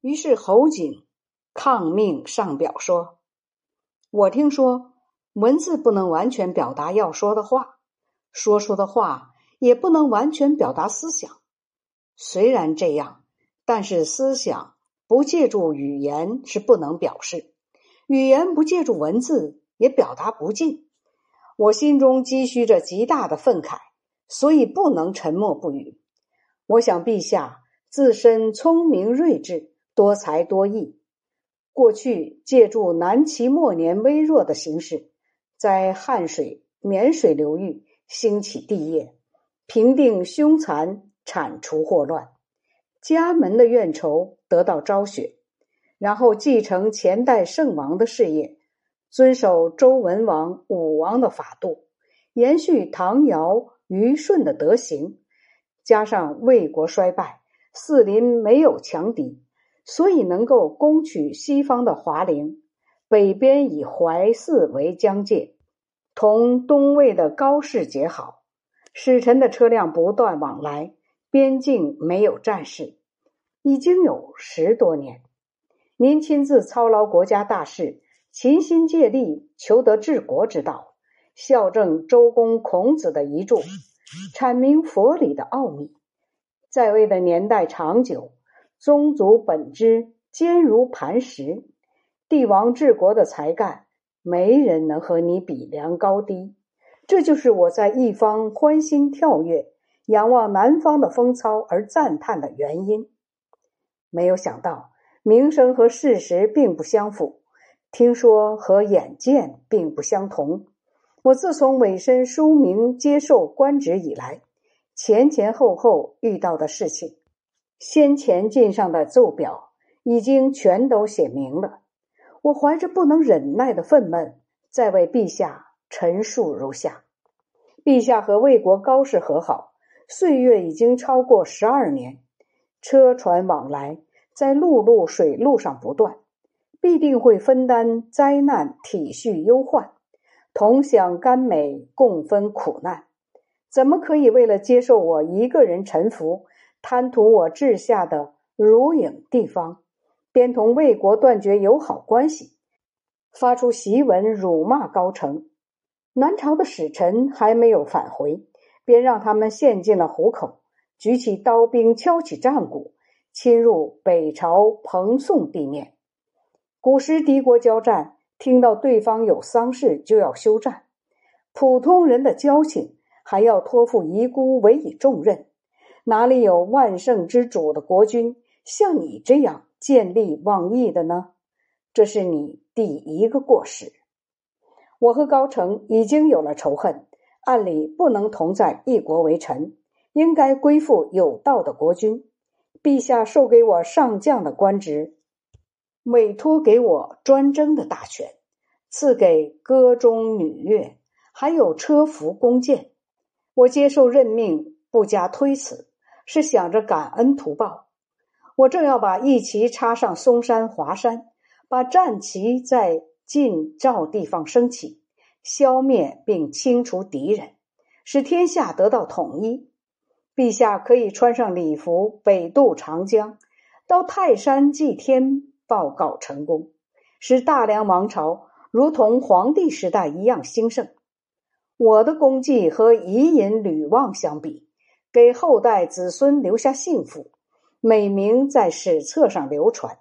于是侯景抗命上表说：“我听说文字不能完全表达要说的话，说出的话也不能完全表达思想。虽然这样，但是思想不借助语言是不能表示，语言不借助文字也表达不尽。我心中积蓄着极大的愤慨，所以不能沉默不语。我想陛下自身聪明睿智。”多才多艺，过去借助南齐末年微弱的形势，在汉水、沔水流域兴起帝业，平定凶残，铲除祸乱，家门的怨仇得到昭雪，然后继承前代圣王的事业，遵守周文王、武王的法度，延续唐尧、虞舜的德行，加上魏国衰败，四邻没有强敌。所以能够攻取西方的华陵，北边以淮泗为疆界，同东魏的高氏结好，使臣的车辆不断往来，边境没有战事，已经有十多年。您亲自操劳国家大事，勤心竭力，求得治国之道，校正周公、孔子的遗著，阐明佛理的奥秘，在位的年代长久。宗族本质坚如磐石，帝王治国的才干，没人能和你比量高低。这就是我在一方欢欣跳跃，仰望南方的风骚而赞叹的原因。没有想到，名声和事实并不相符，听说和眼见并不相同。我自从委身书名接受官职以来，前前后后遇到的事情。先前进上的奏表已经全都写明了，我怀着不能忍耐的愤懑，在为陛下陈述如下：陛下和魏国高氏和好，岁月已经超过十二年，车船往来，在陆路、水路上不断，必定会分担灾难，体恤忧患，同享甘美，共分苦难，怎么可以为了接受我一个人臣服？贪图我治下的如影地方，便同魏国断绝友好关系，发出檄文辱骂高城。南朝的使臣还没有返回，便让他们陷进了虎口，举起刀兵，敲起战鼓，侵入北朝彭宋地面。古时敌国交战，听到对方有丧事，就要休战。普通人的交情，还要托付遗孤，委以重任。哪里有万圣之主的国君像你这样见利忘义的呢？这是你第一个过失。我和高成已经有了仇恨，按理不能同在一国为臣，应该归附有道的国君。陛下授给我上将的官职，委托给我专征的大权，赐给歌中女乐，还有车服弓箭。我接受任命，不加推辞。是想着感恩图报，我正要把义旗插上嵩山、华山，把战旗在晋赵地方升起，消灭并清除敌人，使天下得到统一。陛下可以穿上礼服，北渡长江，到泰山祭天，报告成功，使大梁王朝如同黄帝时代一样兴盛。我的功绩和伊尹、吕望相比。给后代子孙留下幸福，美名在史册上流传，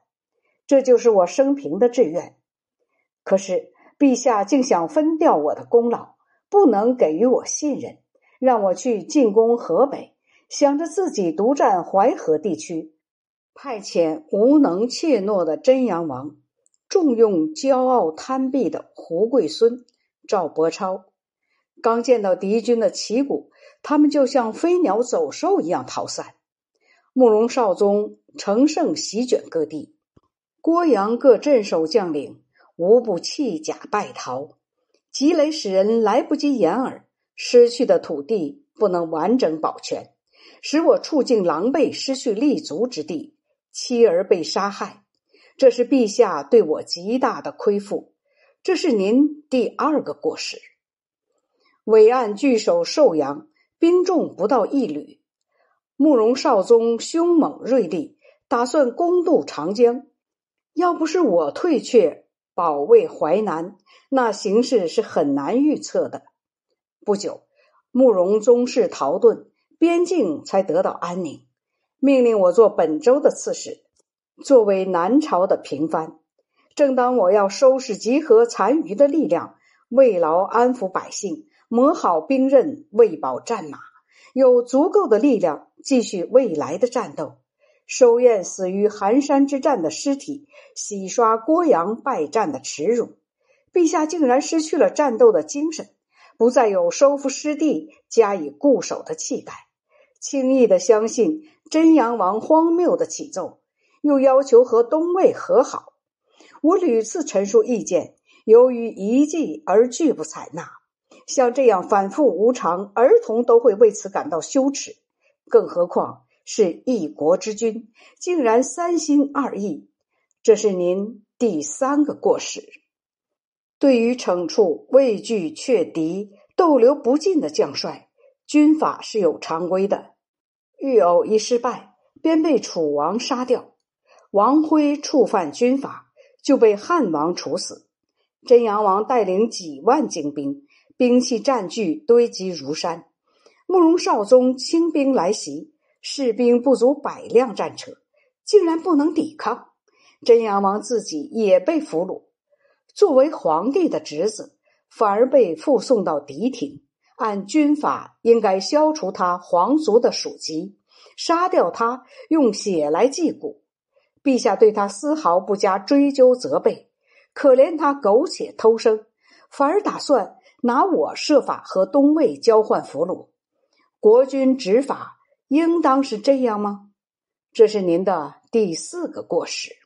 这就是我生平的志愿。可是陛下竟想分掉我的功劳，不能给予我信任，让我去进攻河北，想着自己独占淮河地区，派遣无能怯懦的真阳王，重用骄傲贪鄙的胡贵孙赵伯超。刚见到敌军的旗鼓。他们就像飞鸟走兽一样逃散，慕容绍宗乘胜席卷各地，郭阳各镇守将领无不弃甲败逃，积累使人来不及掩耳，失去的土地不能完整保全，使我处境狼狈，失去立足之地，妻儿被杀害，这是陛下对我极大的亏负，这是您第二个过失。伟岸据守寿阳。兵众不到一旅，慕容绍宗凶猛锐利，打算攻渡长江。要不是我退却，保卫淮南，那形势是很难预测的。不久，慕容宗室逃遁，边境才得到安宁，命令我做本州的刺史，作为南朝的平藩。正当我要收拾集合残余的力量，慰劳安抚百姓，磨好兵刃，喂饱战马。有足够的力量继续未来的战斗，收验死于寒山之战的尸体，洗刷郭阳败战的耻辱。陛下竟然失去了战斗的精神，不再有收复失地、加以固守的气概，轻易的相信真阳王荒谬的启奏，又要求和东魏和好。我屡次陈述意见，由于一计而拒不采纳。像这样反复无常，儿童都会为此感到羞耻，更何况是一国之君，竟然三心二意。这是您第三个过失。对于惩处畏惧却敌、逗留不进的将帅，军法是有常规的。遇偶一失败，便被楚王杀掉；王辉触犯军法，就被汉王处死。真阳王带领几万精兵。兵器战具堆积如山，慕容绍宗轻兵来袭，士兵不足百辆战车，竟然不能抵抗。真阳王自己也被俘虏，作为皇帝的侄子，反而被附送到敌庭。按军法，应该消除他皇族的属籍，杀掉他，用血来祭骨。陛下对他丝毫不加追究责备，可怜他苟且偷生，反而打算。拿我设法和东魏交换俘虏，国君执法应当是这样吗？这是您的第四个过失。